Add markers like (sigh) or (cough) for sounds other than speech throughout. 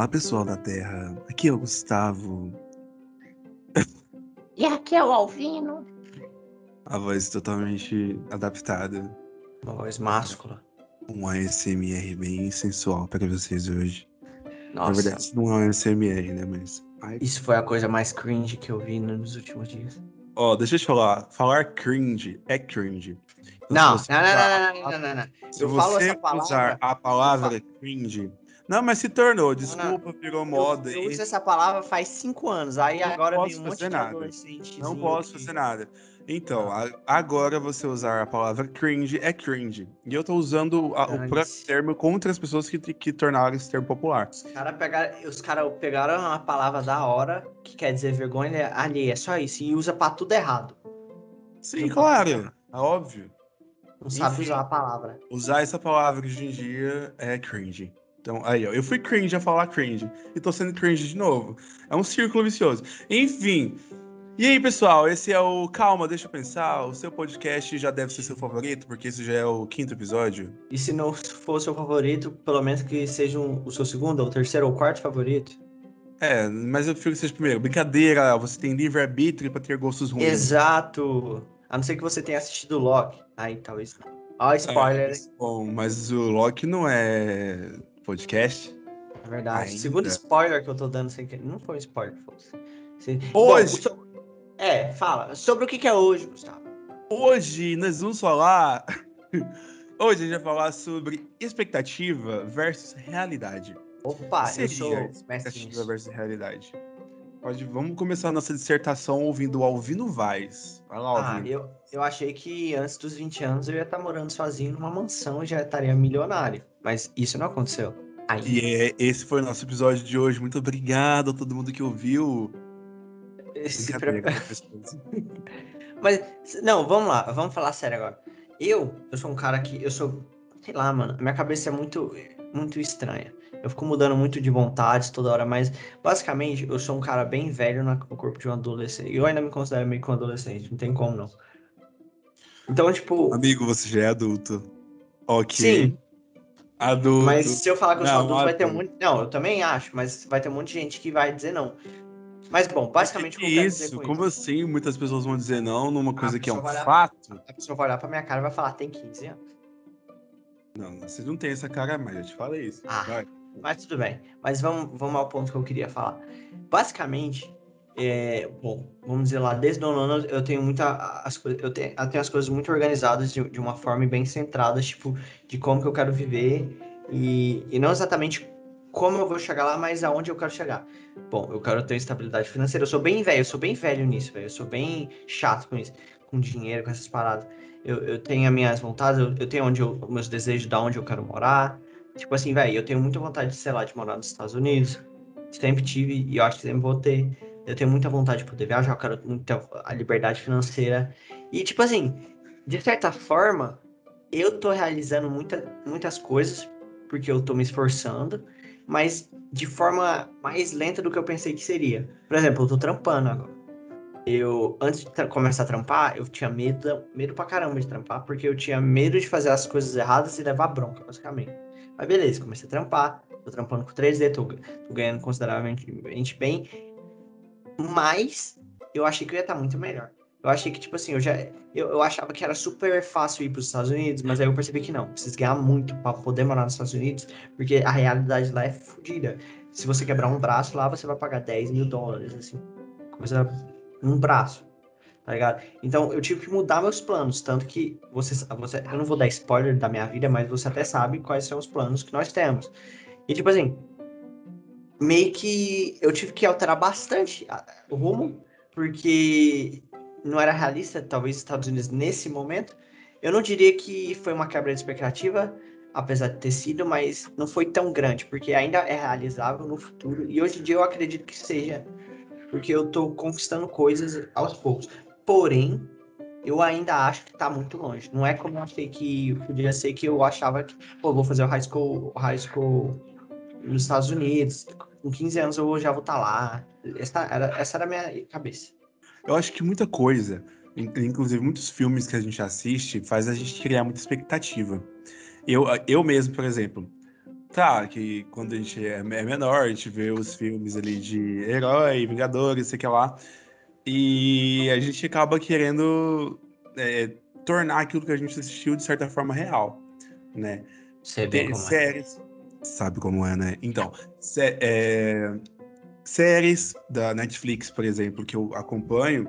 Olá, pessoal da Terra. Aqui é o Gustavo. E aqui é o Alvino. A voz totalmente adaptada. Uma voz máscula. Um ASMR bem sensual para vocês hoje. Na Nossa, verdade, isso não é um ASMR, né? Mas. Ai. isso foi a coisa mais cringe que eu vi nos últimos dias. Ó, deixa eu te falar. Falar cringe é cringe. Então, Não, não, se você não, usar- não, não, não, não, não. Se Eu falo você essa palavra. usar a palavra cringe. Não, mas se tornou. Desculpa, virou moda. Eu, eu uso essa palavra faz cinco anos. Aí Não agora posso vem um fazer nada. Não posso fazer nada. Então, a- agora você usar a palavra cringe é cringe. E eu tô usando a- o próprio termo contra as pessoas que, que tornaram esse termo popular. Os caras pegaram, os cara pegaram uma palavra da hora, que quer dizer vergonha alheia, é só isso, e usa pra tudo errado. Sim, Não claro. É óbvio. Não sabe usar a palavra. Usar essa palavra hoje em dia é cringe. Então, aí, ó. Eu fui cringe a falar cringe. E tô sendo cringe de novo. É um círculo vicioso. Enfim. E aí, pessoal, esse é o Calma, deixa eu pensar. O seu podcast já deve ser seu favorito, porque esse já é o quinto episódio. E se não for seu favorito, pelo menos que seja um- o seu segundo, ou terceiro, ou quarto favorito. É, mas eu prefiro que seja primeiro. Brincadeira, você tem livre-arbítrio pra ter gostos ruins. Exato! A não ser que você tenha assistido Loki. Aí talvez. Ó, spoiler, É, bom, mas o Loki não é podcast. é verdade. ainda. Segundo spoiler que eu tô dando sem querer. Não foi um spoiler, fosse. Hoje. Bom, É, fala. Sobre o que, que é hoje, Gustavo? Hoje nós vamos falar. (laughs) Hoje a gente vai falar sobre expectativa versus realidade. Opa, eu Seria sou mestre Expectativa nisso. versus realidade. Pode, vamos começar a nossa dissertação ouvindo o Alvino Vaz. Vai lá, Ah, Alvino. eu, eu achei que antes dos 20 anos eu ia estar morando sozinho numa mansão e já estaria milionário. Mas isso não aconteceu. E é, esse foi o nosso episódio de hoje. Muito obrigado a todo mundo que ouviu. Esse. (laughs) Mas, não, vamos lá, vamos falar sério agora. Eu, eu sou um cara que, eu sou, sei lá, mano, minha cabeça é muito, muito estranha. Eu fico mudando muito de vontades toda hora, mas basicamente eu sou um cara bem velho no corpo de um adolescente. Eu ainda me considero meio que um adolescente, não tem como não. Então, tipo, Amigo, você já é adulto. Ok. sim, Adulto. mas se eu falar que eu sou Não, adulto, vai ter muito. Não, eu também acho, mas vai ter um monte de gente que vai dizer não. Mas bom, basicamente o que eu quero dizer Isso, com como assim? Muitas pessoas vão dizer não numa coisa que é um vai fato. A pessoa vai olhar pra minha cara e vai falar, tem 15 anos. Não, você não tem essa cara mais, eu te falei isso. Ah. Vai. Mas tudo bem. Mas vamos, vamos ao ponto que eu queria falar. Basicamente, é, bom, vamos dizer lá, desde o nono eu tenho muita. As, eu, tenho, eu tenho as coisas muito organizadas de, de uma forma bem centradas, tipo, de como que eu quero viver e, e não exatamente como eu vou chegar lá, mas aonde eu quero chegar. Bom, eu quero ter estabilidade financeira. Eu sou bem velho, eu sou bem velho nisso, velho. Eu sou bem chato com isso, com dinheiro, com essas paradas. Eu, eu tenho as minhas vontades, eu, eu tenho onde eu, meus desejos de onde eu quero morar. Tipo assim, velho, eu tenho muita vontade, sei lá, de morar nos Estados Unidos. Sempre tive e eu acho que sempre vou ter. Eu tenho muita vontade de poder viajar, eu quero muita a liberdade financeira. E, tipo assim, de certa forma, eu tô realizando muita, muitas coisas, porque eu tô me esforçando, mas de forma mais lenta do que eu pensei que seria. Por exemplo, eu tô trampando agora. Eu, antes de começar a trampar, eu tinha medo, medo pra caramba de trampar, porque eu tinha medo de fazer as coisas erradas e levar bronca, basicamente. Mas beleza, comecei a trampar, tô trampando com 3D, tô, tô ganhando consideravelmente bem, mas eu achei que eu ia estar muito melhor. Eu achei que, tipo assim, eu já. Eu, eu achava que era super fácil ir para os Estados Unidos, mas aí eu percebi que não. Precisa ganhar muito para poder morar nos Estados Unidos, porque a realidade lá é fodida. Se você quebrar um braço lá, você vai pagar 10 mil dólares, assim. Coisa. Um braço. Tá ligado? Então eu tive que mudar meus planos. Tanto que você, você. Eu não vou dar spoiler da minha vida, mas você até sabe quais são os planos que nós temos. E tipo assim. Meio que eu tive que alterar bastante o rumo, porque não era realista, talvez Estados Unidos nesse momento. Eu não diria que foi uma quebra de expectativa, apesar de ter sido, mas não foi tão grande, porque ainda é realizável no futuro. E hoje em dia eu acredito que seja, porque eu tô conquistando coisas aos poucos. Porém, eu ainda acho que tá muito longe. Não é como eu achei que podia ser que eu achava que, pô, vou fazer o high school, o high school nos Estados Unidos. Com 15 anos eu já vou estar lá. Essa era, essa era a minha cabeça. Eu acho que muita coisa, in- inclusive muitos filmes que a gente assiste, faz a gente criar muita expectativa. Eu, eu mesmo, por exemplo, tá, que quando a gente é, é menor, a gente vê os filmes ali de herói, Vingadores, sei que lá. E a gente acaba querendo é, tornar aquilo que a gente assistiu de certa forma real, né? Você vê como séries, é. Sabe como é, né? Então, sé é, séries da Netflix, por exemplo, que eu acompanho,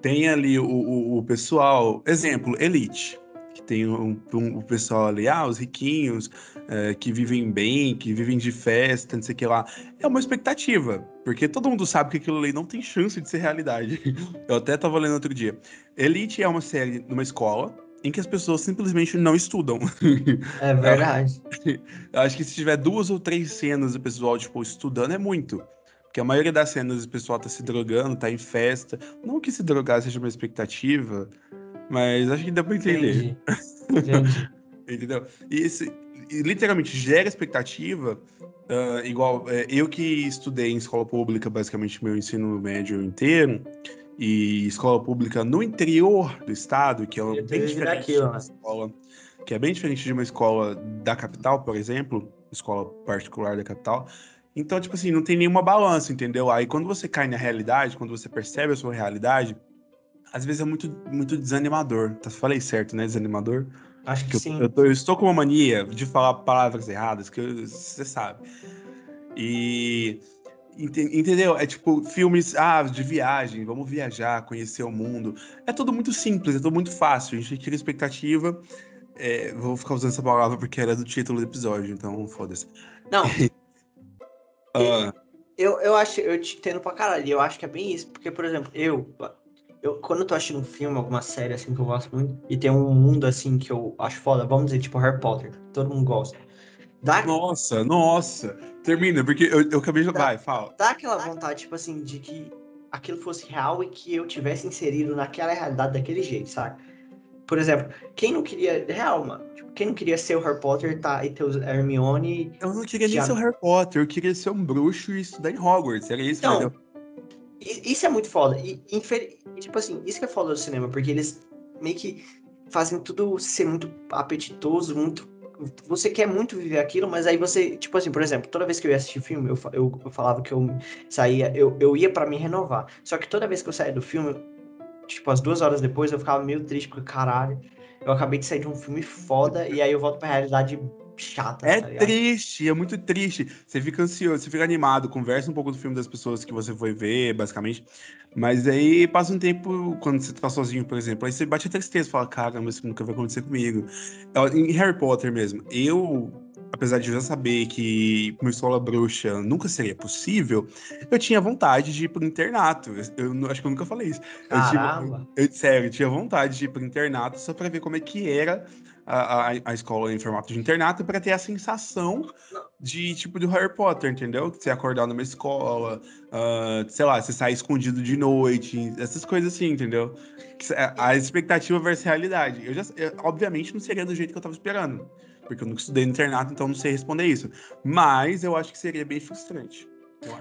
tem ali o, o, o pessoal, exemplo, Elite, que tem um, um, o pessoal ali, ah, os riquinhos, é, que vivem bem, que vivem de festa, não sei o que lá. É uma expectativa, porque todo mundo sabe que aquilo ali não tem chance de ser realidade. (laughs) Eu até tava lendo outro dia. Elite é uma série numa escola em que as pessoas simplesmente não estudam. É verdade. (laughs) Acho que se tiver duas ou três cenas do pessoal, tipo, estudando, é muito. Porque a maioria das cenas o pessoal tá se drogando, tá em festa. Não que se drogar seja uma expectativa, mas acho que dá pra entender. Entendi. Entendi. (laughs) Entendeu? E, esse, literalmente gera expectativa. Uh, igual, é, eu que estudei em escola pública basicamente meu ensino médio inteiro, e escola pública no interior do estado, que é bem diferente daquilo, né? escola, que é bem diferente de uma escola da capital, por exemplo, escola particular da capital. Então, tipo assim, não tem nenhuma balança, entendeu? Aí quando você cai na realidade, quando você percebe a sua realidade, às vezes é muito, muito desanimador. Tá, falei certo, né? Desanimador? Acho que, que sim. Eu, eu, tô, eu, estou com uma mania de falar palavras erradas, que você sabe. E. Entendeu? É tipo filmes ah, de viagem, vamos viajar, conhecer o mundo. É tudo muito simples, é tudo muito fácil. A gente cria expectativa. É, vou ficar usando essa palavra porque era do título do episódio, então foda-se. Não. uh, (laughs) eu, eu acho, eu te entendo pra caralho. Eu acho que é bem isso, porque, por exemplo, eu, eu, quando eu tô assistindo um filme, alguma série assim que eu gosto muito, e tem um mundo assim que eu acho foda, vamos dizer, tipo Harry Potter, todo mundo gosta. Dá... Nossa, nossa. Termina, porque eu, eu acabei de. Dá, Vai, fala. Dá aquela vontade, tipo assim, de que aquilo fosse real e que eu tivesse inserido naquela realidade daquele jeito, sabe? Por exemplo, quem não queria. Real, mano. Tipo, quem não queria ser o Harry Potter tá, e ter o Hermione. Eu não queria nem ser o Harry Potter, eu queria ser um bruxo e estudar em Hogwarts. Era isso, então, entendeu? Isso é muito foda. E, tipo assim, isso que é foda do cinema, porque eles meio que fazem tudo ser muito apetitoso, muito. Você quer muito viver aquilo, mas aí você, tipo assim, por exemplo, toda vez que eu ia assistir filme, eu, eu, eu falava que eu saía, eu, eu ia para me renovar. Só que toda vez que eu saía do filme, tipo, as duas horas depois, eu ficava meio triste, porque caralho, eu acabei de sair de um filme foda, e aí eu volto pra realidade chata. É tá triste, é muito triste. Você fica ansioso, você fica animado, conversa um pouco do filme das pessoas que você foi ver, basicamente. Mas aí passa um tempo, quando você tá sozinho, por exemplo, aí você bate a tristeza, fala, caramba, isso nunca vai acontecer comigo. Em Harry Potter mesmo, eu, apesar de já saber que uma escola bruxa nunca seria possível, eu tinha vontade de ir pro internato. Eu, eu acho que eu nunca falei isso. Caramba! Eu, eu, sério, eu tinha vontade de ir pro internato só pra ver como é que era a, a, a escola em formato de internato para ter a sensação de tipo do Harry Potter, entendeu? Você acordar numa escola, uh, sei lá, você sair escondido de noite, essas coisas assim, entendeu? A expectativa versus realidade. Eu já, eu, obviamente, não seria do jeito que eu tava esperando, porque eu nunca estudei no internato, então não sei responder isso. Mas eu acho que seria bem frustrante.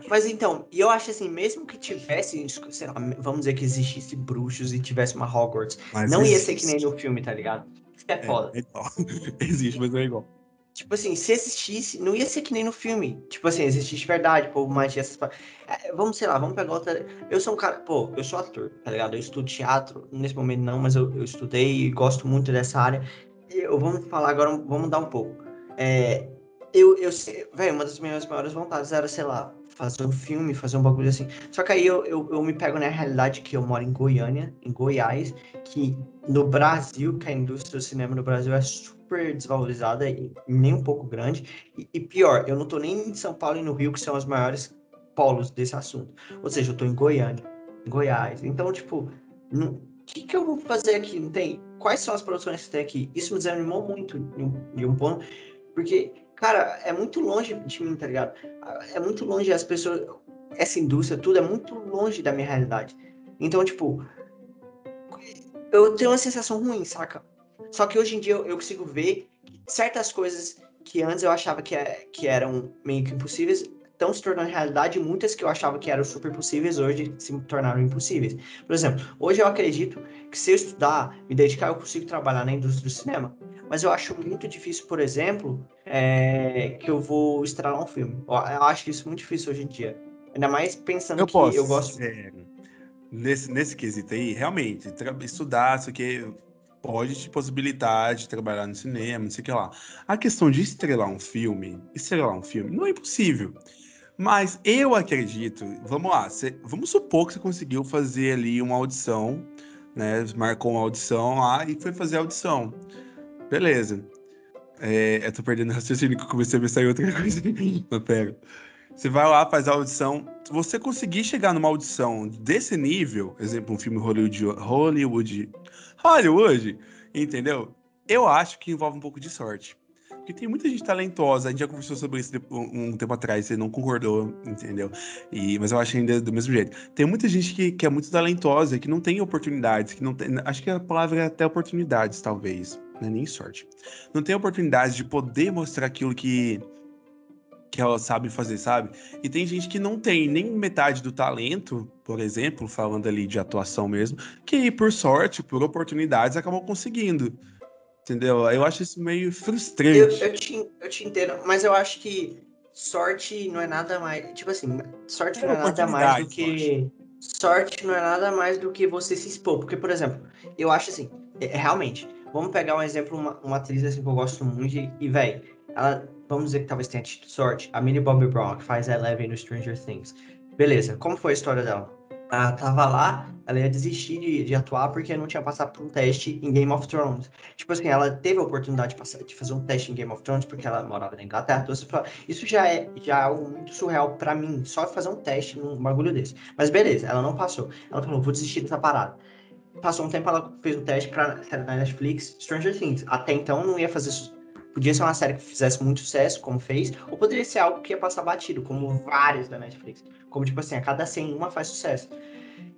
Mas então, e eu acho assim, mesmo que tivesse, sei lá, vamos dizer que existisse bruxos e tivesse uma Hogwarts, Mas não existe. ia ser que nem no filme, tá ligado? É, é foda. É igual. (laughs) Existe, mas não é igual. Tipo assim, se existisse, não ia ser que nem no filme. Tipo assim, existisse verdade, povo magia, essas é, Vamos, sei lá, vamos pegar outra. Eu sou um cara, pô, eu sou ator, tá ligado? Eu estudo teatro, nesse momento não, mas eu, eu estudei e gosto muito dessa área. Eu, vamos falar agora, vamos mudar um pouco. É, eu, eu sei, velho, uma das minhas maiores vontades era, sei lá, fazer um filme, fazer um bagulho assim. Só que aí eu, eu, eu, me pego na realidade que eu moro em Goiânia, em Goiás, que no Brasil, que a indústria do cinema no Brasil é super desvalorizada e nem um pouco grande. E, e pior, eu não tô nem em São Paulo e no Rio, que são os maiores polos desse assunto. Ou seja, eu tô em Goiânia, em Goiás. Então, tipo, o que, que eu vou fazer aqui? Não tem. Quais são as produções que tem aqui? Isso me desanimou muito de um ponto, porque Cara, é muito longe de mim, tá ligado? É muito longe as pessoas. Essa indústria, tudo é muito longe da minha realidade. Então, tipo. Eu tenho uma sensação ruim, saca? Só que hoje em dia eu, consigo ver certas coisas que antes eu achava que, é, que eram meio que impossíveis estão se tornando realidade e muitas que eu achava que eram super possíveis hoje se tornaram impossíveis. Por exemplo, hoje eu acredito que se eu estudar, me dedicar, eu consigo trabalhar na indústria do cinema. mas eu acho muito difícil, por exemplo, é, que eu vou estrelar um filme. Eu, eu, acho isso muito difícil hoje em dia. Ainda mais pensando eu que posso, eu gosto. É, nesse, nesse quesito aí, realmente, estudar, isso aqui pode te possibilitar de trabalhar no cinema, não sei o que lá. A questão de estrelar um filme, estrelar um filme, não é impossível. Mas eu acredito, vamos lá, cê, vamos supor que você conseguiu fazer ali uma audição, né? Marcou uma audição lá e foi fazer a audição. Beleza. É, eu tô perdendo raciocínio que eu comecei a pensar em outra (laughs) coisa. Mas pera. Você vai lá, faz a audição. Se você conseguir chegar numa audição desse nível, exemplo, um filme Hollywood, Hollywood, Hollywood, entendeu? Eu acho que envolve um pouco de sorte. Porque tem muita gente talentosa, a gente já conversou sobre isso um tempo atrás, você não concordou, entendeu? E, mas eu acho ainda do mesmo jeito. Tem muita gente que, que é muito talentosa, que não tem oportunidades, que não tem. Acho que a palavra é até oportunidades, talvez. Não é nem sorte. Não tem oportunidade de poder mostrar aquilo que, que ela sabe fazer, sabe? E tem gente que não tem nem metade do talento, por exemplo, falando ali de atuação mesmo, que por sorte, por oportunidades, acabam conseguindo. Entendeu? Eu acho isso meio frustrante. Eu, eu, te, eu te entendo, mas eu acho que sorte não é nada mais. Tipo assim, sorte é não é nada mais do que. Sorte não é nada mais do que você se expor. Porque, por exemplo, eu acho assim, é, é realmente, vamos pegar um exemplo, uma, uma atriz assim que eu gosto muito, e, e velho, ela, vamos dizer que talvez tenha tido sorte, a Millie Bobby Brown, que faz a Eleven no Stranger Things. Beleza, como foi a história dela? Ela tava lá, ela ia desistir de, de, atuar porque não tinha passado por um teste em Game of Thrones. Tipo assim, ela teve a oportunidade de, passar, de fazer um teste em Game of Thrones porque ela morava na Inglaterra. Então, isso já é, já é algo muito surreal para mim, só fazer um teste num bagulho desse. Mas beleza, ela não passou. Ela falou, vou desistir dessa parada. Passou um tempo, ela fez um teste pra da Netflix, Stranger Things. Até então não ia fazer Podia ser uma série que fizesse muito sucesso, como fez, ou poderia ser algo que ia passar batido, como várias da Netflix. Como, tipo assim, a cada 100 uma faz sucesso.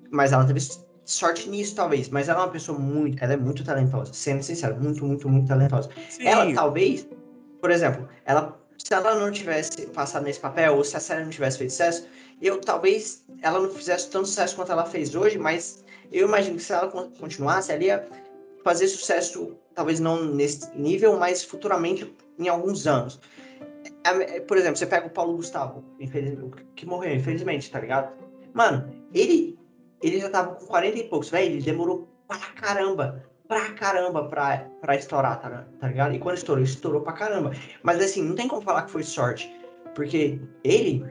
Mas ela teve sorte nisso, talvez. Mas ela é uma pessoa muito. Ela é muito talentosa. Sendo sincero, muito, muito, muito talentosa. Sim. Ela, talvez, por exemplo, ela. Se ela não tivesse passado nesse papel, ou se a série não tivesse feito sucesso, eu talvez ela não fizesse tanto sucesso quanto ela fez hoje, mas eu imagino que se ela continuasse, ela ia fazer sucesso, talvez não nesse nível, mas futuramente em alguns anos. É, é, por exemplo, você pega o Paulo Gustavo, que morreu, infelizmente, tá ligado? Mano, ele, ele já tava com 40 e poucos, velho, ele demorou pra caramba, pra caramba pra, pra estourar, tá, tá ligado? E quando estourou, estourou pra caramba. Mas assim, não tem como falar que foi sorte, porque ele,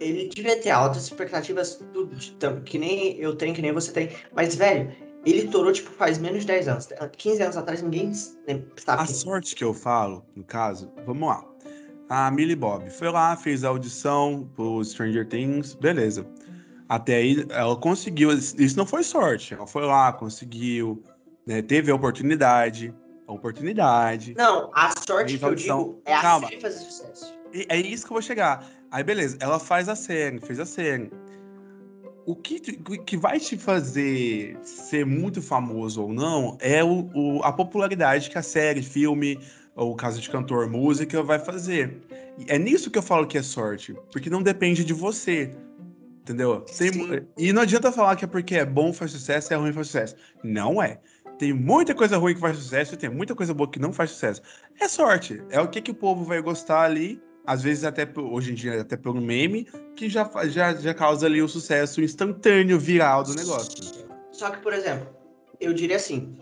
ele devia ter altas expectativas, tudo, que nem eu tenho, que nem você tem, mas, velho, ele estourou, tipo, faz menos de 10 anos. 15 anos atrás, ninguém sabe. A sorte que eu falo, no caso, vamos lá. A Millie Bob foi lá, fez a audição pro Stranger Things, beleza. Até aí, ela conseguiu. Isso não foi sorte. Ela foi lá, conseguiu, né, teve a oportunidade. A oportunidade. Não, a sorte que eu digo é a Calma. série fazer sucesso. É isso que eu vou chegar. Aí, beleza, ela faz a série, fez a série o que, que vai te fazer ser muito famoso ou não é o, o, a popularidade que a série, filme, ou caso de cantor, música vai fazer. É nisso que eu falo que é sorte, porque não depende de você. Entendeu? Tem, e não adianta falar que é porque é bom faz sucesso, é ruim faz sucesso. Não é. Tem muita coisa ruim que faz sucesso e tem muita coisa boa que não faz sucesso. É sorte. É o que, que o povo vai gostar ali às vezes até hoje em dia até pelo meme, que já, já, já causa ali o sucesso instantâneo, viral do negócio. Só que, por exemplo, eu diria assim,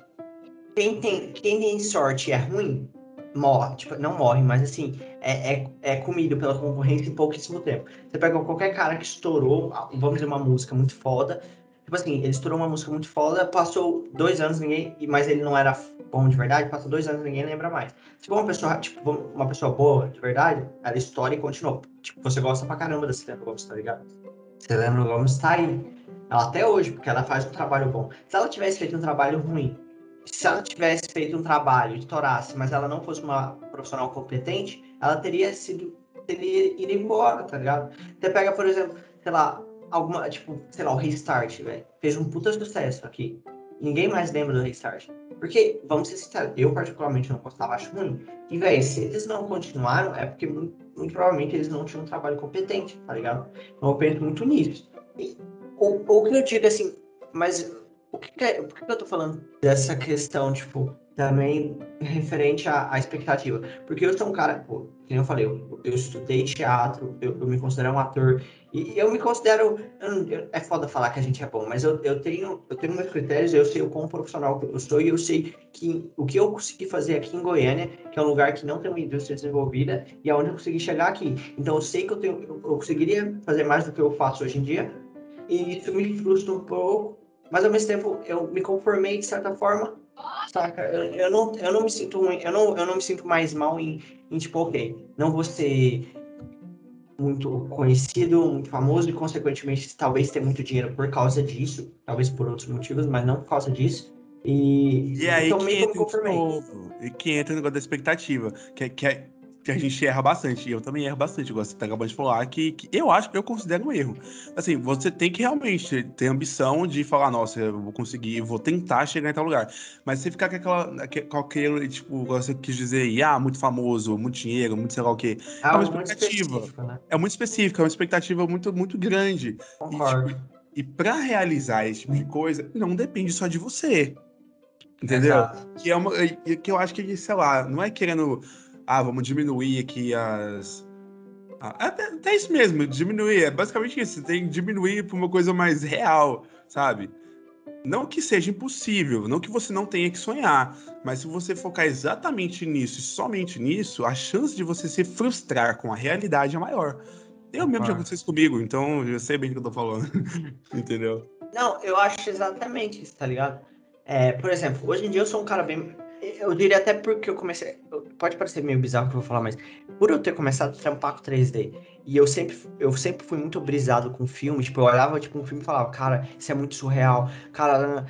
quem tem, quem tem sorte é ruim, morre, tipo, não morre, mas assim, é, é, é comido pela concorrência em pouquíssimo tempo. Você pega qualquer cara que estourou, vamos dizer, uma música muito foda, Tipo assim, ele estourou uma música muito foda, passou dois anos, ninguém. Mas ele não era bom de verdade, passou dois anos ninguém lembra mais. Se for uma pessoa, tipo, uma pessoa boa, de verdade, ela estoura e continua. Tipo, você gosta pra caramba da Selena Gomes, tá ligado? Selena Gomes tá aí. Ela até hoje, porque ela faz um trabalho bom. Se ela tivesse feito um trabalho ruim, se ela tivesse feito um trabalho, estourasse, mas ela não fosse uma profissional competente, ela teria sido. teria ido embora, tá ligado? Você pega, por exemplo, sei lá, alguma, tipo, sei lá, o Restart, velho. Fez um puta sucesso aqui. Ninguém mais lembra do Restart. Porque, vamos ser sinceros, eu particularmente não gostava, acho ruim. E, velho, se eles não continuaram, é porque muito, muito, provavelmente eles não tinham um trabalho competente, tá ligado? Então eu penso muito nisso. E, ou, ou que eu digo assim, mas o que, que é, por que eu tô falando dessa questão, tipo, também referente à, à, expectativa. Porque eu sou um cara, pô, como eu falei, eu, eu estudei teatro, eu, eu, me considero um ator, e eu me considero. Eu, é foda falar que a gente é bom, mas eu, eu, tenho, eu tenho meus critérios, eu sei o quão profissional eu sou, e eu sei que o que eu consegui fazer aqui em Goiânia, que é um lugar que não tem uma indústria desenvolvida, e aonde é eu consegui chegar aqui. Então eu sei que eu, tenho, eu conseguiria fazer mais do que eu faço hoje em dia, e isso me frustra um pouco, mas ao mesmo tempo eu me conformei de certa forma Saca? Eu, eu, não, eu não me sinto eu não, eu não me sinto mais mal em, em tipo, ok, não vou ser muito conhecido, muito famoso e consequentemente talvez ter muito dinheiro por causa disso, talvez por outros motivos, mas não por causa disso. E, e aí então, que entra, e que entra o negócio da expectativa, que, que é que a gente erra bastante. E eu também erro bastante. Igual você tá acabando de falar, que, que eu acho que eu considero um erro. Assim, você tem que realmente ter ambição de falar, nossa, eu vou conseguir, vou tentar chegar em tal lugar. Mas você ficar com aquela, com aquele, tipo, você quis dizer, ah, muito famoso, muito dinheiro, muito sei lá o quê. é uma expectativa. Né? É muito específica, é uma expectativa muito, muito grande. Concordo. E, tipo, e para realizar esse tipo de coisa, não depende só de você. Entendeu? Exato. Que é uma. Que eu acho que, sei lá, não é querendo ah, vamos diminuir aqui as. Ah, até, até, isso mesmo, diminuir. É basicamente isso. Você tem que diminuir para uma coisa mais real, sabe? Não que seja impossível, não que você não tenha que sonhar, mas se você focar exatamente nisso e somente nisso, a chance de você se frustrar com a realidade é maior. Eu mesmo já aconteceu isso comigo, então eu sei bem o que eu tô falando. (laughs) Entendeu? Não, eu acho exatamente isso, tá ligado? É, por exemplo, hoje em dia eu sou um cara bem eu diria até porque eu comecei. Pode parecer meio bizarro que eu vou falar, mas por eu ter começado a trampar com 3D, e eu sempre, eu sempre fui muito brisado com filme, tipo, eu olhava tipo, um filme e falava, cara, isso é muito surreal, cara.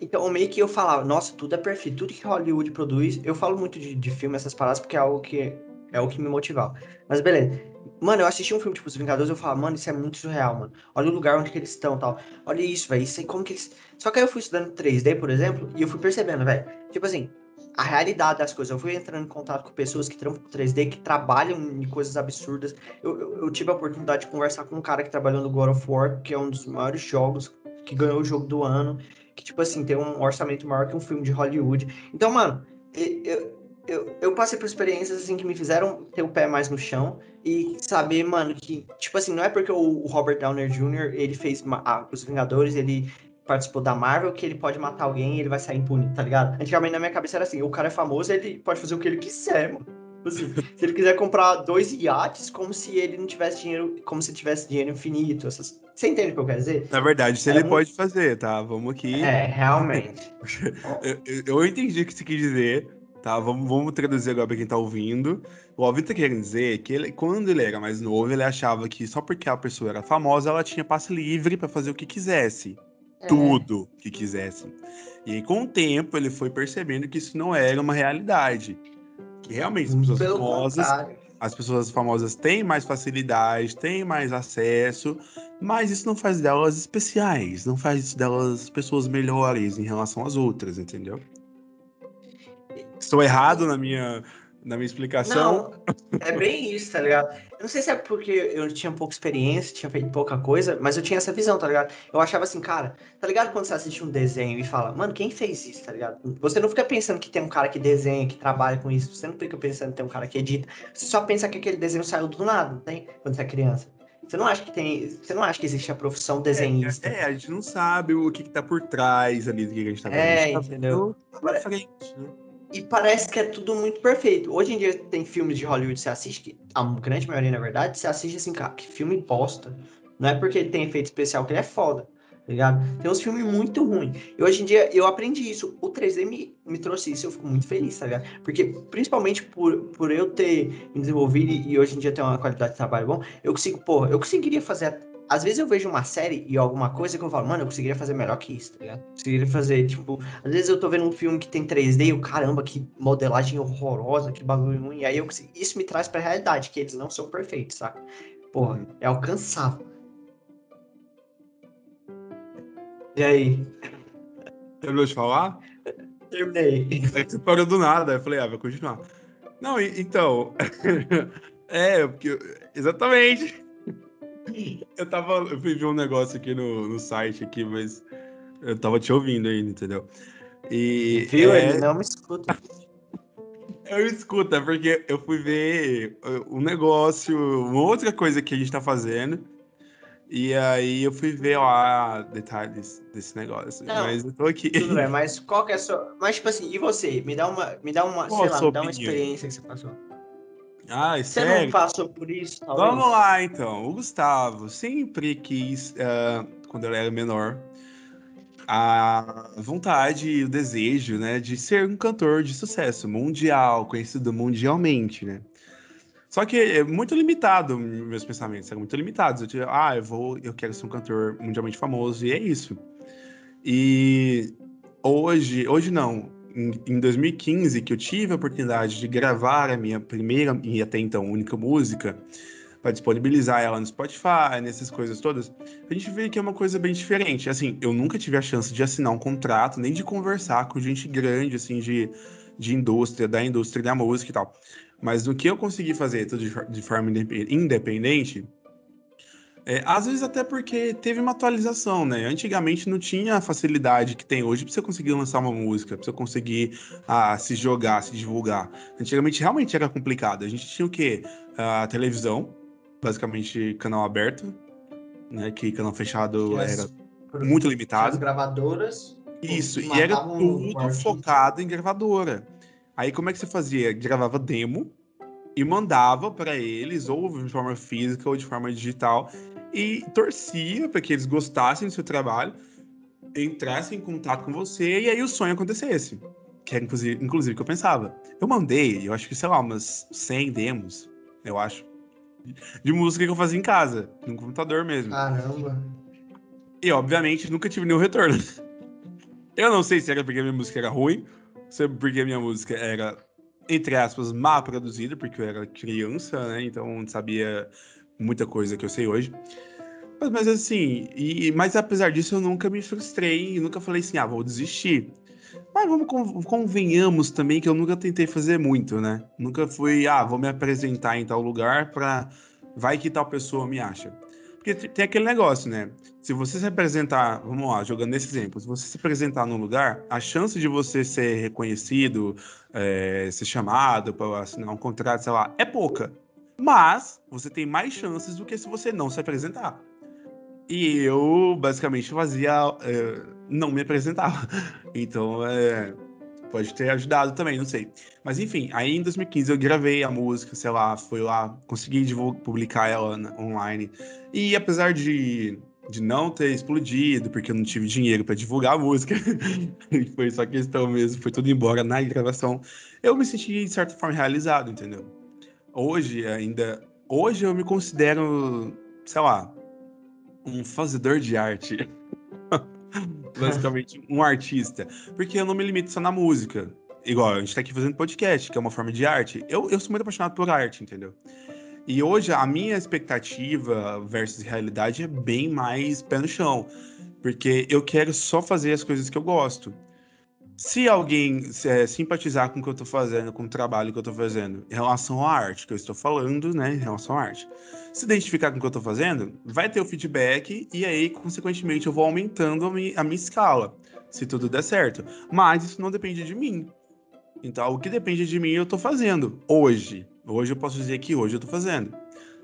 Então, meio que eu falava, nossa, tudo é perfeito, tudo que Hollywood produz. Eu falo muito de, de filme, essas paradas, porque é algo que é o que me motivava. Mas beleza. Mano, eu assisti um filme tipo Os Vingadores eu falava, mano, isso é muito surreal, mano. Olha o lugar onde que eles estão tal. Olha isso, velho. Isso aí, como que eles. Só que aí eu fui estudando 3D, por exemplo, e eu fui percebendo, velho. Tipo assim, a realidade das coisas. Eu fui entrando em contato com pessoas que trampam com 3D, que trabalham em coisas absurdas. Eu, eu, eu, tive a oportunidade de conversar com um cara que trabalhou no God of War, que é um dos maiores jogos, que ganhou o jogo do ano, que, tipo assim, tem um orçamento maior que um filme de Hollywood. Então, mano, eu, eu, eu passei por experiências, assim, que me fizeram ter o pé mais no chão e saber, mano, que, tipo assim, não é porque o Robert Downer Jr., ele fez ah, Os Vingadores, ele participou da Marvel que ele pode matar alguém e ele vai sair impune, tá ligado? Antigamente na minha cabeça era assim, o cara é famoso, ele pode fazer o que ele quiser, mano. Tipo assim, (laughs) se ele quiser comprar dois iates, como se ele não tivesse dinheiro, como se tivesse dinheiro infinito. Essas... Você entende o que eu quero dizer? Na verdade, se é ele muito... pode fazer, tá? Vamos aqui. É, realmente. (laughs) eu, eu, entendi o que você quis dizer, tá? Vamos, vamos traduzir agora pra quem tá ouvindo. O Alvin tá querendo dizer que ele, quando ele era mais novo, ele achava que só porque a pessoa era famosa, ela tinha passe livre para fazer o que quisesse. É. tudo que quisessem. E aí, com o tempo, ele foi percebendo que isso não era uma realidade. Que realmente as pessoas Pelo famosas. Contrário. As pessoas famosas têm mais facilidade, têm mais acesso, mas isso não faz delas especiais, não faz delas pessoas melhores em relação às outras, entendeu? Estou errado na minha na minha explicação. Não, é bem isso, tá ligado? Não sei se é porque eu tinha pouca experiência, tinha feito pouca coisa, mas eu tinha essa visão, tá ligado? Eu achava assim, cara, tá ligado quando você assiste um desenho e fala, mano, quem fez isso, tá ligado? Você não fica pensando que tem um cara que desenha, que trabalha com isso, você não fica pensando que tem um cara que edita, você só pensa que aquele desenho saiu do nada, não tem? Quando você é criança. Você não acha que tem. Você não acha que existe a profissão desenhista? É, é a gente não sabe o que, que tá por trás ali do que a gente tá vendo. É, tá entendeu? Pra frente, né? E parece que é tudo muito perfeito. Hoje em dia tem filmes de Hollywood que você assiste, que a grande maioria, na verdade, você assiste assim, cara, que filme bosta. Não é porque ele tem efeito especial que ele é foda, tá ligado? Tem uns filmes muito ruins. E hoje em dia eu aprendi isso. O 3D me, me trouxe isso, eu fico muito feliz, tá ligado? Porque, principalmente por, por eu ter me desenvolvido e, hoje em dia ter uma qualidade de trabalho bom, eu consigo, porra, eu conseguiria fazer às vezes eu vejo uma série e alguma coisa que eu falo, mano, eu conseguiria fazer melhor que isso, tá ligado? Conseguiria fazer, tipo, às vezes eu tô vendo um filme que tem 3D e o caramba, que modelagem horrorosa, que bagulho ruim. E aí eu, isso me traz pra realidade, que eles não são perfeitos, saca? Porra, é alcançável. E aí? Terminou de falar? Terminei. Você parou do nada, eu falei, ah, vai continuar. Não, então. (laughs) é, porque. Exatamente. Eu tava. Eu fui ver um negócio aqui no, no site aqui, mas. Eu tava te ouvindo ainda, entendeu? E. Viu? é- Ele não me escuta. Eu escuto, é porque eu fui ver uh, um negócio, uma outra coisa que a gente tá fazendo. E aí eu fui ver lá detalhes desse negócio. Não, Mas eu tô aqui. Tudo bem, (laughs) mas qual que é a sua. Mas, tipo assim, e você? Me dá uma, me dá uma, Qual sei lá, me dá uma experiência que você passou. Ai, Você sério? não passou por isso, talvez? Vamos lá, então. O Gustavo sempre quis, ah, quando ele era menor, a vontade e o desejo, né, de ser um cantor de sucesso mundial, conhecido mundialmente, né? Só que é muito limitado, meus pensamentos eram muito limitados. Eu tinha, ah, eu vou, eu quero ser um cantor mundialmente famoso, e é isso. E hoje, hoje não, em, em 2015, que eu tive a oportunidade de gravar a minha primeira e até então única música, para disponibilizar ela no Spotify, nessas coisas todas, a gente vê que é uma coisa bem diferente. Assim, eu nunca tive a chance de assinar um contrato, nem de conversar com gente grande, assim, de, de indústria, da indústria da música e tal. Mas no que eu consegui fazer tudo de, de forma indep- independente, é, às vezes até porque teve uma atualização, né? Antigamente não tinha a facilidade que tem hoje para você conseguir lançar uma música, para você conseguir ah, se jogar, se divulgar. Antigamente realmente era complicado. A gente tinha o quê? A televisão, basicamente canal aberto, né? Que canal fechado as- era por- muito As limitado. gravadoras. Isso, e era tudo focado em gravadora. Aí como é que você fazia? Gravava demo e mandava para eles, ou de forma física ou de forma digital, e torcia para que eles gostassem do seu trabalho, entrassem em contato com você e aí o sonho acontecesse. Que era inclusive, inclusive o que eu pensava. Eu mandei, eu acho que, sei lá, umas 100 demos, eu acho, de música que eu fazia em casa, no computador mesmo. Caramba. E, obviamente, nunca tive nenhum retorno. Eu não sei se era porque a minha música era ruim, se é porque a minha música era, entre aspas, mal produzida, porque eu era criança, né? Então não sabia muita coisa que eu sei hoje. Mas, mas assim, e, mas apesar disso, eu nunca me frustrei nunca falei assim, ah, vou desistir. Mas vamos con- convenhamos também que eu nunca tentei fazer muito, né? Nunca fui, ah, vou me apresentar em tal lugar pra. Vai que tal pessoa me acha. Porque te- tem aquele negócio, né? Se você se apresentar, vamos lá, jogando nesse exemplo, se você se apresentar num lugar, a chance de você ser reconhecido, é, ser chamado para assinar um contrato, sei lá, é pouca. Mas você tem mais chances do que se você não se apresentar. E eu, basicamente, fazia. é, não me apresentava. (laughs) Então, é, pode ter ajudado também, não sei. Mas enfim, aí em 2015 eu gravei a música, sei lá, fui lá, consegui publicar ela online. E apesar de, de não ter explodido, porque eu não tive dinheiro para divulgar a música, (laughs) foi só questão mesmo, foi tudo embora na gravação, eu me senti de certa forma realizado, entendeu? Hoje ainda, hoje eu me considero, sei lá, um fazedor de arte. (laughs) Basicamente, um artista. Porque eu não me limito só na música. Igual, a gente tá aqui fazendo podcast, que é uma forma de arte. Eu, eu sou muito apaixonado por arte, entendeu? E hoje a minha expectativa versus realidade é bem mais pé no chão. Porque eu quero só fazer as coisas que eu gosto. Se alguém é, simpatizar com o que eu tô fazendo, com o trabalho que eu tô fazendo, em relação à arte que eu estou falando, né? Em relação à arte. Se identificar com o que eu tô fazendo, vai ter o feedback e aí, consequentemente, eu vou aumentando a mi- a minha escala, se tudo der certo. Mas isso não depende de mim. Então, o que depende de mim, eu tô fazendo hoje. Hoje eu posso dizer que hoje eu tô fazendo.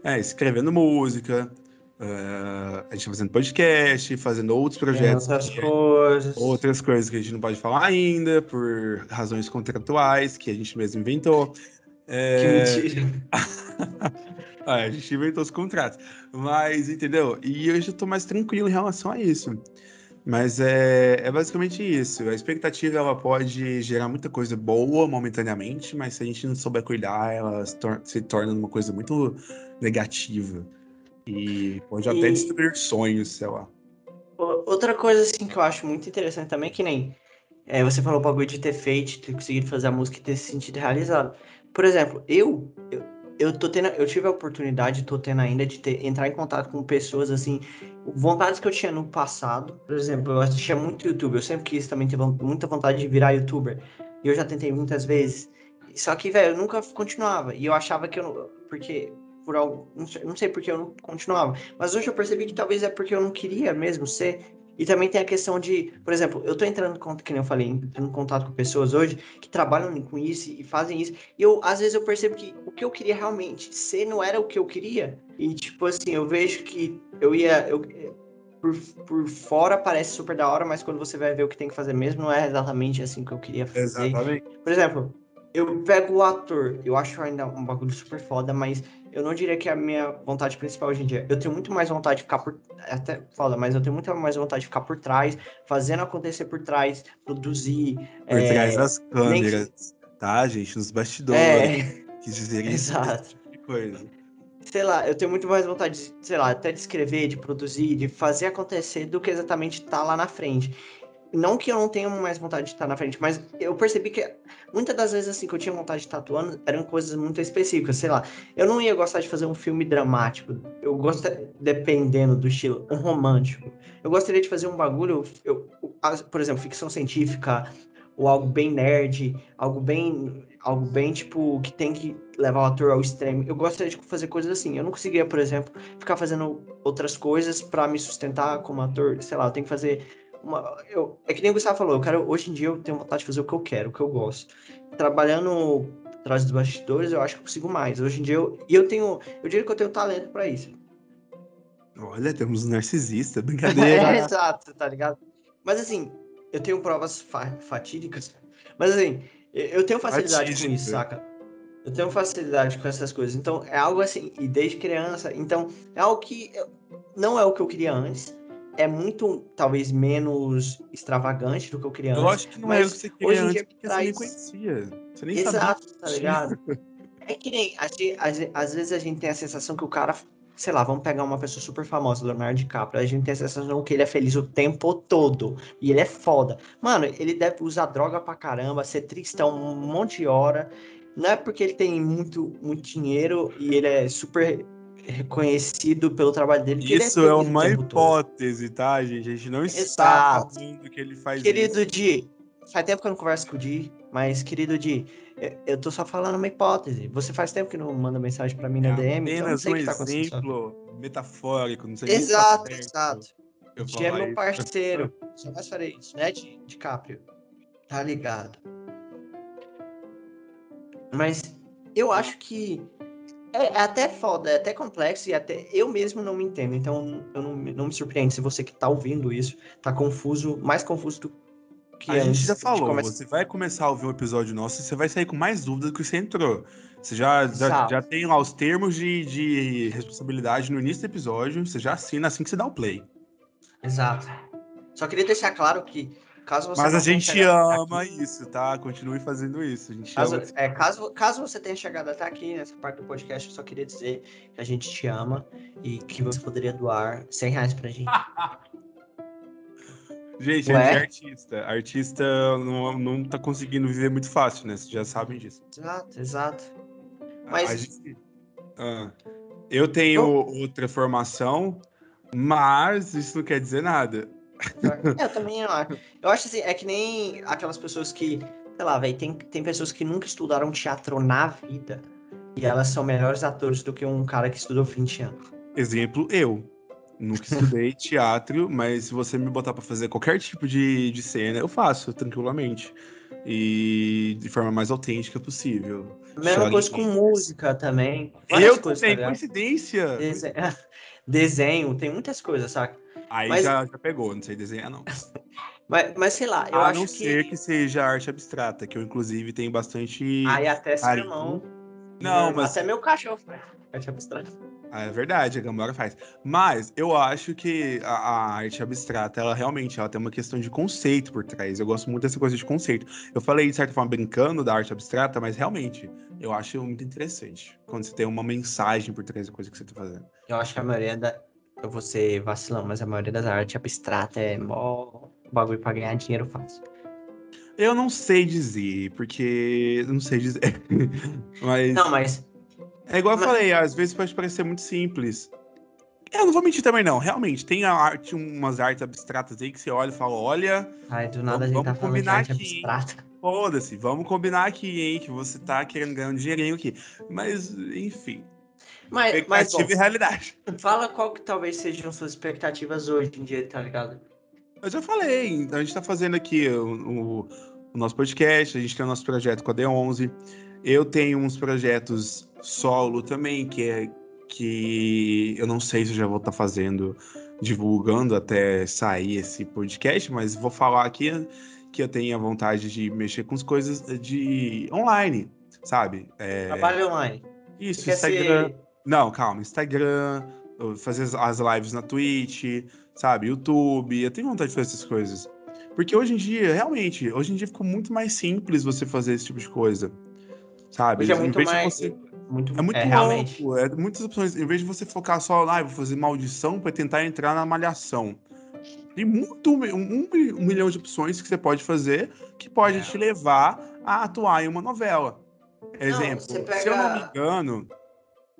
É, escrevendo música, é, a gente tá fazendo podcast, fazendo outros projetos. outras que- coisas. outras coisas que a gente não pode falar ainda, por razões contratuais, que a gente mesmo inventou. Que (laughs) É, mentira. ah, a gente inventou os contratos. Mas, entendeu? E hoje eu tô mais tranquilo em relação a isso. Mas é, é basicamente isso. A expectativa ela pode gerar muita coisa boa momentaneamente, mas se a gente não souber cuidar, ela se, se torna uma coisa muito negativa. E pode até E- destruir sonhos, sei lá. Outra coisa, assim, que eu acho muito interessante também, que nem é, você falou o bagulho de ter feito, ter conseguido fazer a música e ter se sentido realizado. Por exemplo, eu, eu, eu tô tendo, eu tive a oportunidade, tô tendo ainda, de ter, entrar em contato com pessoas, assim, vontades que eu tinha no passado. Por exemplo, eu assistia muito YouTube, eu sempre quis também ter muita vontade de virar youtuber. E eu já tentei muitas vezes. Só que, velho, eu nunca continuava. E eu achava que eu não. Porque. Por algo. Não sei, não sei porque eu não continuava. Mas hoje eu percebi que talvez é porque eu não queria mesmo ser. E também tem a questão de, por exemplo, eu tô entrando, em contato, que nem eu falei, entrando em contato com pessoas hoje que trabalham com isso e fazem isso. E eu, às vezes, eu percebo que o que eu queria realmente ser não era o que eu queria. E, tipo assim, eu vejo que eu ia. Eu, por, por fora parece super da hora, mas quando você vai ver o que tem que fazer mesmo, não é exatamente assim que eu queria fazer. Exatamente. Por exemplo, eu pego o ator, eu acho ainda um bagulho super foda, mas eu não diria que é a minha vontade principal hoje em dia. Eu tenho muito mais vontade de ficar por. é Até foda, mas eu tenho muito mais vontade de ficar por trás, fazendo acontecer por trás, produzir. Por é, trás das nem que- câmeras, tá, gente? Nos bastidores. É, (laughs) Quis dizer isso. exato. tipo coisa. Sei lá, eu tenho muito mais vontade, de, sei lá, até de escrever, de produzir, de fazer acontecer do que exatamente estar lá na frente. Não que eu não tenha mais vontade de estar na frente, mas eu percebi que muitas das vezes assim que eu tinha vontade de estar atuando eram coisas muito específicas, sei lá. Eu não ia gostar de fazer um filme dramático. Eu gosto, dependendo do estilo, um romântico. Eu gostaria de fazer um bagulho, eu, por exemplo, ficção científica, ou algo bem nerd, algo bem, algo bem tipo que tem que levar o ator ao extremo. Eu gostaria de fazer coisas assim. Eu não conseguia, por exemplo, ficar fazendo outras coisas pra me sustentar como ator. Sei lá, eu tenho que fazer uma. Eu, é que nem o Gustavo falou, eu quero, hoje em dia eu tenho vontade de fazer o que eu quero, o que eu gosto. Trabalhando atrás dos bastidores, eu acho que eu consigo mais. Hoje em dia eu. E eu tenho. Eu diria que eu tenho talento pra isso. Olha, temos um narcisista, (laughs) É, brincadeira. exato, tá ligado? Mas assim, eu tenho provas fa- fatídicas. Mas assim, eu tenho facilidade com isso, Fatídica. saca? Eu tenho facilidade com essas coisas. Então, é algo assim, e desde criança. Então, é algo que eu- não é o que eu queria antes. É muito, talvez, menos extravagante do que eu queria Eu antes. acho que não Mas é o que você queria hoje em antes, dia porque você nem traz- conhecia. Você nem Exato, sabia. tá ligado? É que nem, às vezes a gente tem a sensação que o cara, sei lá, vamos pegar uma pessoa super famosa, Leonardo DiCaprio, a gente tem a sensação que ele é feliz o tempo todo, e ele é foda. Mano, ele deve usar droga pra caramba, ser tristão um monte de hora, não é porque ele tem muito, muito dinheiro e ele é super reconhecido pelo trabalho dele, que ele Isso é uma tempo todo. hipótese, tá, gente? A gente não está falando que ele faz Querido isso. Di, faz tempo que eu não converso com o Di, mas querido Di, eu, eu tô só falando uma hipótese. Você faz tempo que não manda mensagem pra mim na É DM, então eu não sei um o que tá acontecendo. exemplo metafórico, não sei tá Exato, certo exato. eu Di é meu parceiro. (laughs) Jamais farei isso, né, Di? DiCaprio? Tá ligado. Mas eu acho que é, é até foda, é até complexo e até eu mesmo não me entendo. Então eu não, me- não me surpreende se você que tá ouvindo isso tá confuso, mais confuso do que A antes gente já falou, começar. você vai começar a ouvir um episódio nosso e você vai sair com mais dúvidas do que você entrou. Você já, já, já tem lá os termos de, de responsabilidade no início do episódio, você já assina assim que você dá o play. Exato. Só queria deixar claro que caso você Mas a gente chegado ama isso, tá? Continue fazendo isso. A gente Caso, ama. é, caso, caso você tenha chegado até aqui nessa parte do podcast, eu só queria dizer que a gente te ama e que você poderia doar 100 reais pra gente. (laughs) Gente, Ué? a gente é artista. Artista não, não tá conseguindo viver muito fácil, né? Vocês já sabem disso. exato, exato. A Mas- gente- Ah, eu tenho outra formação, mas isso não quer dizer nada. É, eu também acho. Eu acho assim, é que nem aquelas pessoas que, sei lá, velho, tem, tem pessoas que nunca estudaram teatro na vida e elas são melhores atores do que um cara que estudou 20 anos. Exemplo, eu. Nunca estudei (laughs) teatro, mas se você me botar pra fazer qualquer tipo de, de cena, eu faço tranquilamente. E de forma mais autêntica possível. Mesma coisa com música também. Várias Eu coisas, também, tá coincidência. Dese- (laughs) Desenho, tem muitas coisas, saca? Aí Mas- já, já pegou, não sei desenhar, não. (laughs) Mas, mas sei lá, eu a acho não que. ser que seja arte abstrata, que eu, inclusive, tenho bastante. Aí até seu carinho. irmão. Não, meu- mas- Até meu cachorro arte abstrata. Ah, é verdade, a Gamora faz. Mas eu acho que a, a arte abstrata, ela realmente ela tem uma questão de conceito por trás. Eu gosto muito dessa coisa de conceito. Eu falei, de certa forma, brincando da arte abstrata, mas realmente eu acho muito interessante. Quando você tem uma mensagem por trás da coisa que você tá fazendo. Eu acho que a maioria da. Eu vou ser vacilão, mas a maioria das artes abstratas é mó bagulho pra ganhar dinheiro fácil. Eu não sei dizer, porque. eu Não sei dizer. (laughs) mas. Não, mas. É igual eu mas- falei, às vezes pode parecer muito simples. Eu não vou mentir também, não. Realmente, tem a arte, umas artes abstratas aí que você olha e fala: olha, Ai, do nada a Vamos- gente tá falando de arte aqui, abstrata. Foda-se, vamos combinar aqui, hein? Que você tá querendo ganhar um dinheirinho aqui. Mas, enfim, Mas, mas bom, expectativa e realidade. fala qual que talvez sejam suas expectativas hoje em dia, tá ligado? Eu já falei, então a gente tá fazendo aqui o, o, o nosso podcast, a gente tem o nosso projeto com a D11. Eu tenho uns projetos solo também, que é que eu não sei se eu já vou estar tá fazendo, divulgando até sair esse podcast, mas vou falar aqui que eu tenho a vontade de mexer com as coisas de online, sabe? É... Trabalho online. Isso, Instagram. Ser... Não, calma, Instagram, fazer as lives na Twitch, sabe? YouTube. Eu tenho vontade de fazer essas coisas. Porque hoje em dia, realmente, hoje em dia ficou muito mais simples você fazer esse tipo de coisa. Sabe? Hoje é muito mais. Você... Muito, é muito é, realmente. é muitas opções. Em vez de você focar só, ah, vou fazer maldição para tentar entrar na malhação. Tem muito, um, um, um, milhão de opções que você pode fazer que pode é. te levar a atuar em uma novela. Exemplo, não, pega... se eu não me engano,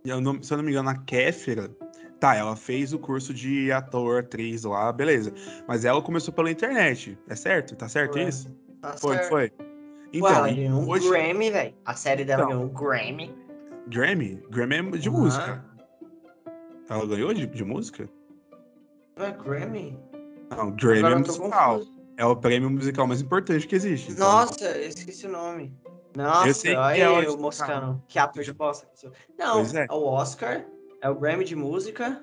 eu não, se eu não me engano, a Kéfera, tá, ela fez o curso de ator, atriz lá, beleza. Mas ela começou pela internet, é certo? Tá certo isso? Tá foi, certo. foi. Então, Ué, ela ganhou um hoje... Grammy, velho. A série dela então, ganhou um Grammy. Grammy? Grammy é de uhum. música. Ela ganhou de, de música? Não é Grammy? Não, Grammy Agora é musical. É o prêmio musical mais importante que existe. Então... Nossa, eu esqueci o nome. Nossa, eu sei olha que é o moscando. Que ator de bosta. Não, é. é o Oscar, é o Grammy de música.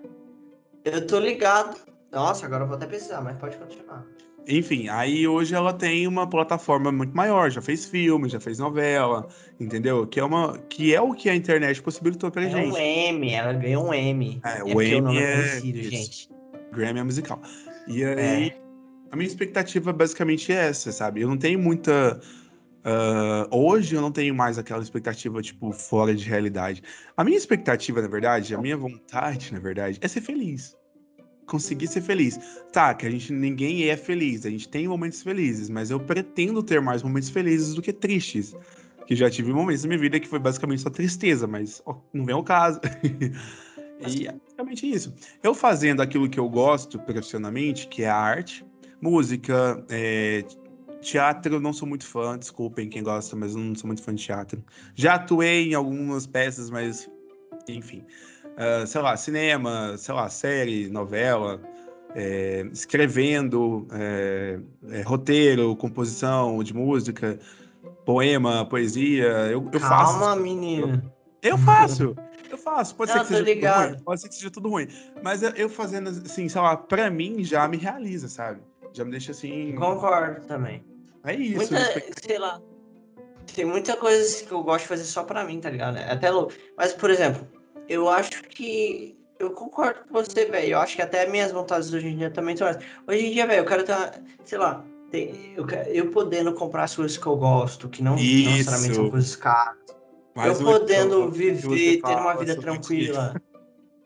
Eu tô ligado. Nossa, agora eu vou até precisar, mas pode continuar. Enfim, aí hoje ela tem uma plataforma muito maior, já fez filme, já fez novela, entendeu? Que é, uma, que é o que a internet possibilitou pra é gente. um M, ela ganhou um M. É, é o M é, é conhecido, gente. Grammy é musical. E aí, é. a minha expectativa basicamente é essa, sabe? Eu não tenho muita. Uh, hoje eu não tenho mais aquela expectativa, tipo, fora de realidade. A minha expectativa, na verdade, a minha vontade, na verdade, é ser feliz. Conseguir ser feliz. Tá, que a gente ninguém é feliz, a gente tem momentos felizes, mas eu pretendo ter mais momentos felizes do que tristes. Que já tive momentos na minha vida que foi basicamente só tristeza, mas ó, não vem ao caso. (laughs) E é basicamente isso. Eu fazendo aquilo que eu gosto profissionalmente, que é a arte, música, é, teatro, eu não sou muito fã, desculpem quem gosta, mas eu não sou muito fã de teatro. Já atuei em algumas peças, mas enfim. Uh, sei lá, cinema, sei lá, série, novela, é, escrevendo, é, é, roteiro, composição de música, poema, poesia. Eu, eu Calma, faço. Calma, menina. Eu, eu faço. (laughs) Eu faço, pode não, ser tudo ruim, pode ser que seja tudo ruim. Mas eu fazendo assim, sei lá, pra mim já me realiza, sabe? Já me deixa assim. Concordo também. É isso. Muita, sei lá. Tem muita coisa que eu gosto de fazer só pra mim, tá ligado? É até louco. Mas, por exemplo, eu acho que. Eu concordo com você, velho. Eu acho que até minhas vontades hoje em dia também são Hoje em dia, velho, eu quero ter. Sei lá. Eu, eu podendo comprar as coisas que eu gosto, que não, não necessariamente são coisas caras mas eu podendo viver, ter uma vida tranquila,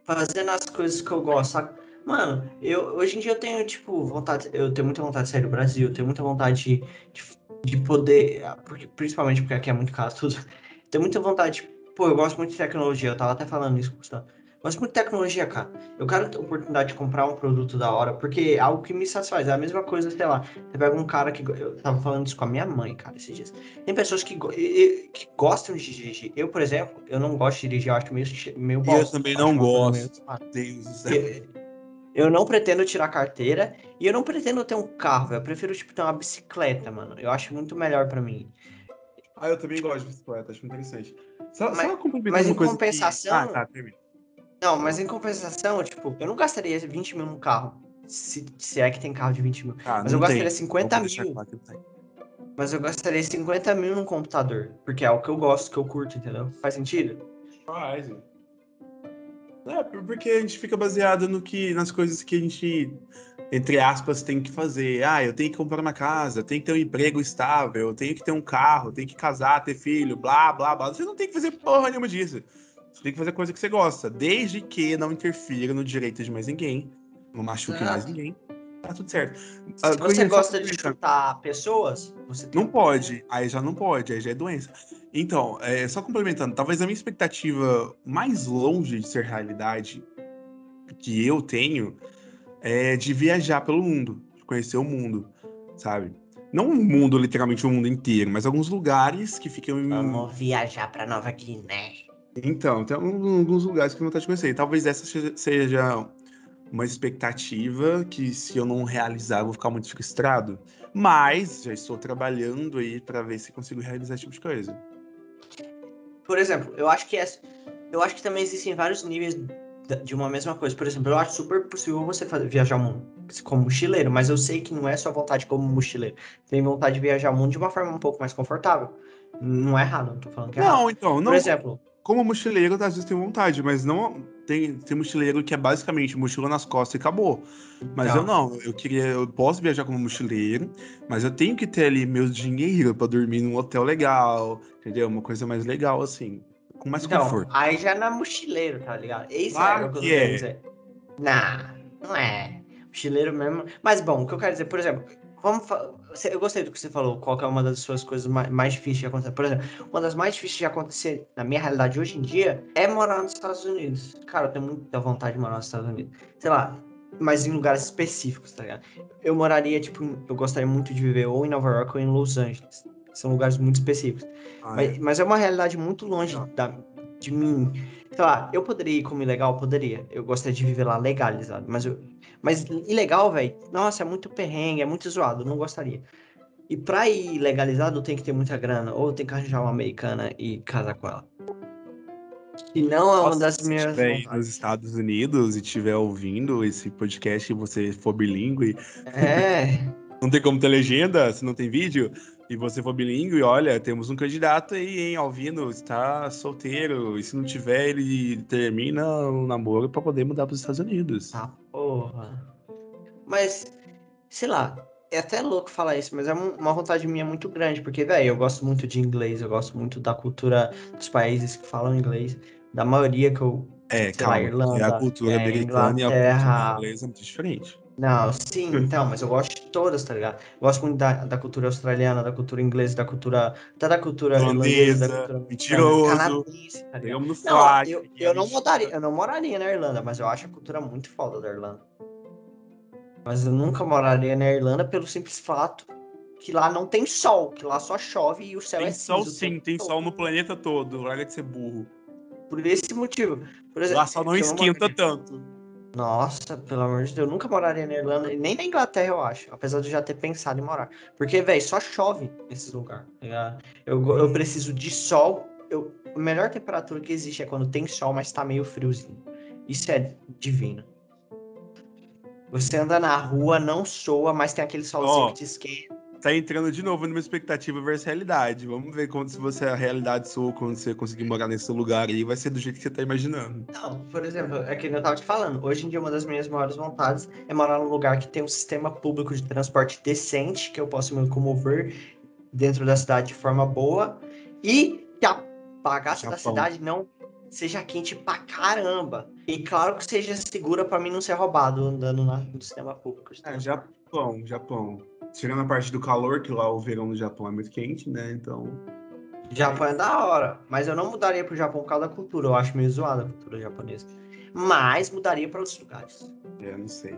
fazendo as coisas que eu gosto, sabe? Mano, eu, hoje em dia eu tenho, tipo, vontade, eu tenho muita vontade de sair do Brasil, eu tenho muita vontade de, de, de poder, porque, principalmente porque aqui é muito caro (laughs) tudo, tenho muita vontade, pô, eu gosto muito de tecnologia, eu tava até falando isso, Gustavo. Mas muito tecnologia, cara. Eu quero ter a oportunidade de comprar um produto da hora, porque é algo que me satisfaz. É a mesma coisa, sei lá. Você pega um cara que. Eu tava falando isso com a minha mãe, cara, esses dias. Tem pessoas que, que gostam de dirigir. Eu, por exemplo, eu não gosto de dirigir, eu acho meio, meio Eu também não gosto. Deus do céu. Eu não pretendo tirar carteira e eu não pretendo ter um carro. Eu prefiro, tipo, ter uma bicicleta, mano. Eu acho muito melhor para mim. Ah, eu também gosto de bicicleta, acho interessante. Só, mas, só mas em compensação. Que... Ah, tá, termina. Não, mas em compensação, tipo, eu não gastaria 20 mil num carro. Se, se é que tem carro de 20 mil. Ah, mas eu gastaria tem. 50 mil. Mas eu gastaria 50 mil num computador. Porque é o que eu gosto, que eu curto, entendeu? Faz sentido? Faz. É, porque a gente fica baseado no que, nas coisas que a gente, entre aspas, tem que fazer. Ah, eu tenho que comprar uma casa, eu tenho que ter um emprego estável, eu tenho que ter um carro, tenho que casar, ter filho, blá, blá, blá. Você não tem que fazer porra nenhuma disso. Você tem que fazer coisa que você gosta, desde que não interfira no direito de mais ninguém, não machuque mais ninguém. Tá tudo certo. Se ah, você gosta de chutar pessoas, você não pode. Aí já não pode, aí já é doença. Então, é, só complementando, talvez a minha expectativa mais longe de ser realidade que eu tenho é de viajar pelo mundo, de conhecer o mundo, sabe? Não o mundo, literalmente o mundo inteiro, mas alguns lugares que ficam. Vamos viajar para Nova Guiné. Então, tem alguns lugares que eu vontade de conhecer. Talvez essa seja uma expectativa que se eu não realizar eu vou ficar muito frustrado. Mas já estou trabalhando aí para ver se consigo realizar esse tipo de coisa. Por exemplo, eu acho que é, eu acho que também existem vários níveis de uma mesma coisa. Por exemplo, eu acho super possível você fazer, viajar o mundo como mochileiro, mas eu sei que não é só vontade como mochileiro. Tem vontade de viajar o mundo de uma forma um pouco mais confortável. Não é errado, não tô falando que é não, errado. então, não. Por exemplo, como mochileiro, às vezes tem vontade, mas não tem, tem mochileiro que é basicamente mochila nas costas e acabou. Mas Tá. eu não, eu queria, eu posso viajar como mochileiro, mas eu tenho que ter ali meu dinheiro pra dormir num hotel legal, entendeu? Uma coisa mais legal assim, com mais então, conforto. aí já não é mochileiro, tá ligado? Isso Claro é o que eu tô que é. dizer. Não, não é. Mochileiro mesmo. Mas bom, o que eu quero dizer, por exemplo, vamos Eu gostei do que você falou, qual que é uma das suas coisas mais, mais difíceis de acontecer. Por exemplo, uma das mais difíceis de acontecer na minha realidade hoje em dia é morar nos Estados Unidos. Cara, eu tenho muita vontade de morar nos Estados Unidos. Sei lá, mas em lugares específicos, tá ligado? Eu moraria, tipo, eu gostaria muito de viver ou em Nova York ou em Los Angeles. São lugares muito específicos. Ah, Mas, mas é uma realidade muito longe Não. da, de mim. Sei lá, eu poderia ir como ilegal? Poderia. Eu gostaria de viver lá legalizado. Mas, eu, mas ilegal, velho, nossa, é muito perrengue, é muito zoado. Eu não gostaria. E pra ir legalizado, tem que ter muita grana. Ou tem que arranjar uma americana e casar com ela. E não é uma das se minhas. estiver vontades. nos Estados Unidos e estiver ouvindo esse podcast e você for bilíngue, É. (laughs) não tem como ter legenda, se não tem vídeo, e você for bilíngue, olha, temos um candidato aí, hein, Alvino, está solteiro, e se não tiver, ele termina o namoro pra poder mudar pros Estados Unidos. Ah, porra. Mas, sei lá, é até louco falar isso, mas é um- uma vontade minha muito grande, porque, velho, eu gosto muito de inglês, eu gosto muito da cultura dos países que falam inglês, da maioria que eu. É, lá, calma, a Irlanda, cultura é, americana e a cultura inglesa é muito diferente. Não, sim, então, mas eu gosto de todas, tá ligado? Eu gosto muito da, da cultura australiana, da cultura inglesa, da cultura. Até da cultura irlandesa, da cultura mentiroso. canadense, tá ligado? No Não, flag. eu, eu não moraria, eu não moraria na Irlanda, mas eu acho a cultura muito foda da Irlanda. Mas eu nunca moraria na Irlanda pelo simples fato que lá não tem sol, que lá só chove e o céu é Tem sol cinza o sim, tempo tem todo. sol no planeta todo, larga de ser burro. Por esse motivo. Por exemplo, Lá só não esquenta moraria- tanto. Nossa, pelo amor de Deus, eu nunca moraria na Irlanda, nem na Inglaterra, eu acho. Apesar de eu já ter pensado em morar. Porque, velho, só chove nesses lugares. tá? Eu, eu preciso de sol. Eu, a melhor temperatura que existe é quando tem sol, mas tá meio friozinho. Isso é divino. Você anda na rua, não soa, mas tem aquele solzinho Ó. que te esquenta. Tá entrando de novo numa expectativa versus realidade. Vamos ver quando, se você a realidade sua, quando você conseguir morar nesse lugar aí, vai ser do jeito que você tá imaginando. Não, por exemplo, é que eu tava te falando. Hoje em dia, uma das minhas maiores vontades é morar num lugar que tem um sistema público de transporte decente, que eu possa me locomover dentro da cidade de forma boa e que a bagaça da Japão. cidade não seja quente pra caramba. E claro que seja segura pra mim não ser roubado andando na- no sistema público. de É. Japão, Japão. Tirando a parte do calor, que lá o verão no Japão é muito quente, né? Então. Japão é da hora, mas eu não mudaria pro Japão por causa da cultura. Eu acho meio zoada a cultura japonesa. Mas mudaria pra outros lugares. É, não sei.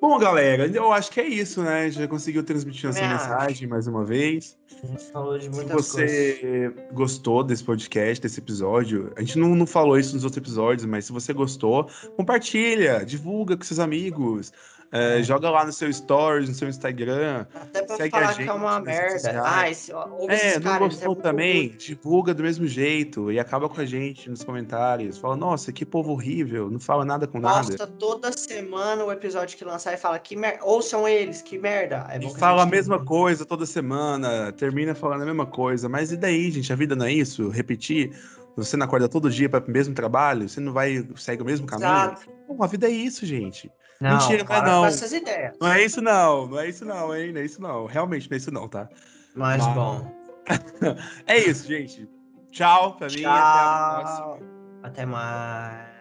Bom, galera, eu acho que é isso, né? Já conseguiu transmitir nossa acho. mensagem mais uma vez. A gente falou de Se muitas coisas. você gostou desse podcast, desse episódio, a gente não, não falou isso nos outros episódios, mas se você gostou, compartilha, divulga com seus amigos, é, É. joga lá no seu stories, no seu Instagram. Até pra Segue a falar gente que é uma merda. Ah, esse, ouve É, esses não eles gostou é também? ruim. Divulga do mesmo jeito e acaba com a gente nos comentários. Fala, nossa, que povo horrível, não fala nada com nada. Posta toda semana o episódio que lançar e fala que merda. Ouçam eles, que merda. É bom E fala a gente- mesma coisa toda semana, termina falando a mesma coisa. Mas e daí, gente? A vida não é isso? Repetir? Você não acorda todo dia para o mesmo trabalho? Você não vai segue o mesmo caminho? Exato. Não, a vida é isso, gente. Não, Mentira, não é não. essas ideias. Não é isso não, não é isso não, hein? Não é isso não. Realmente não é isso não, tá? Mas Mas- bom. (laughs) É isso, gente. Tchau pra mim, até a próxima. Tchau. Até mais.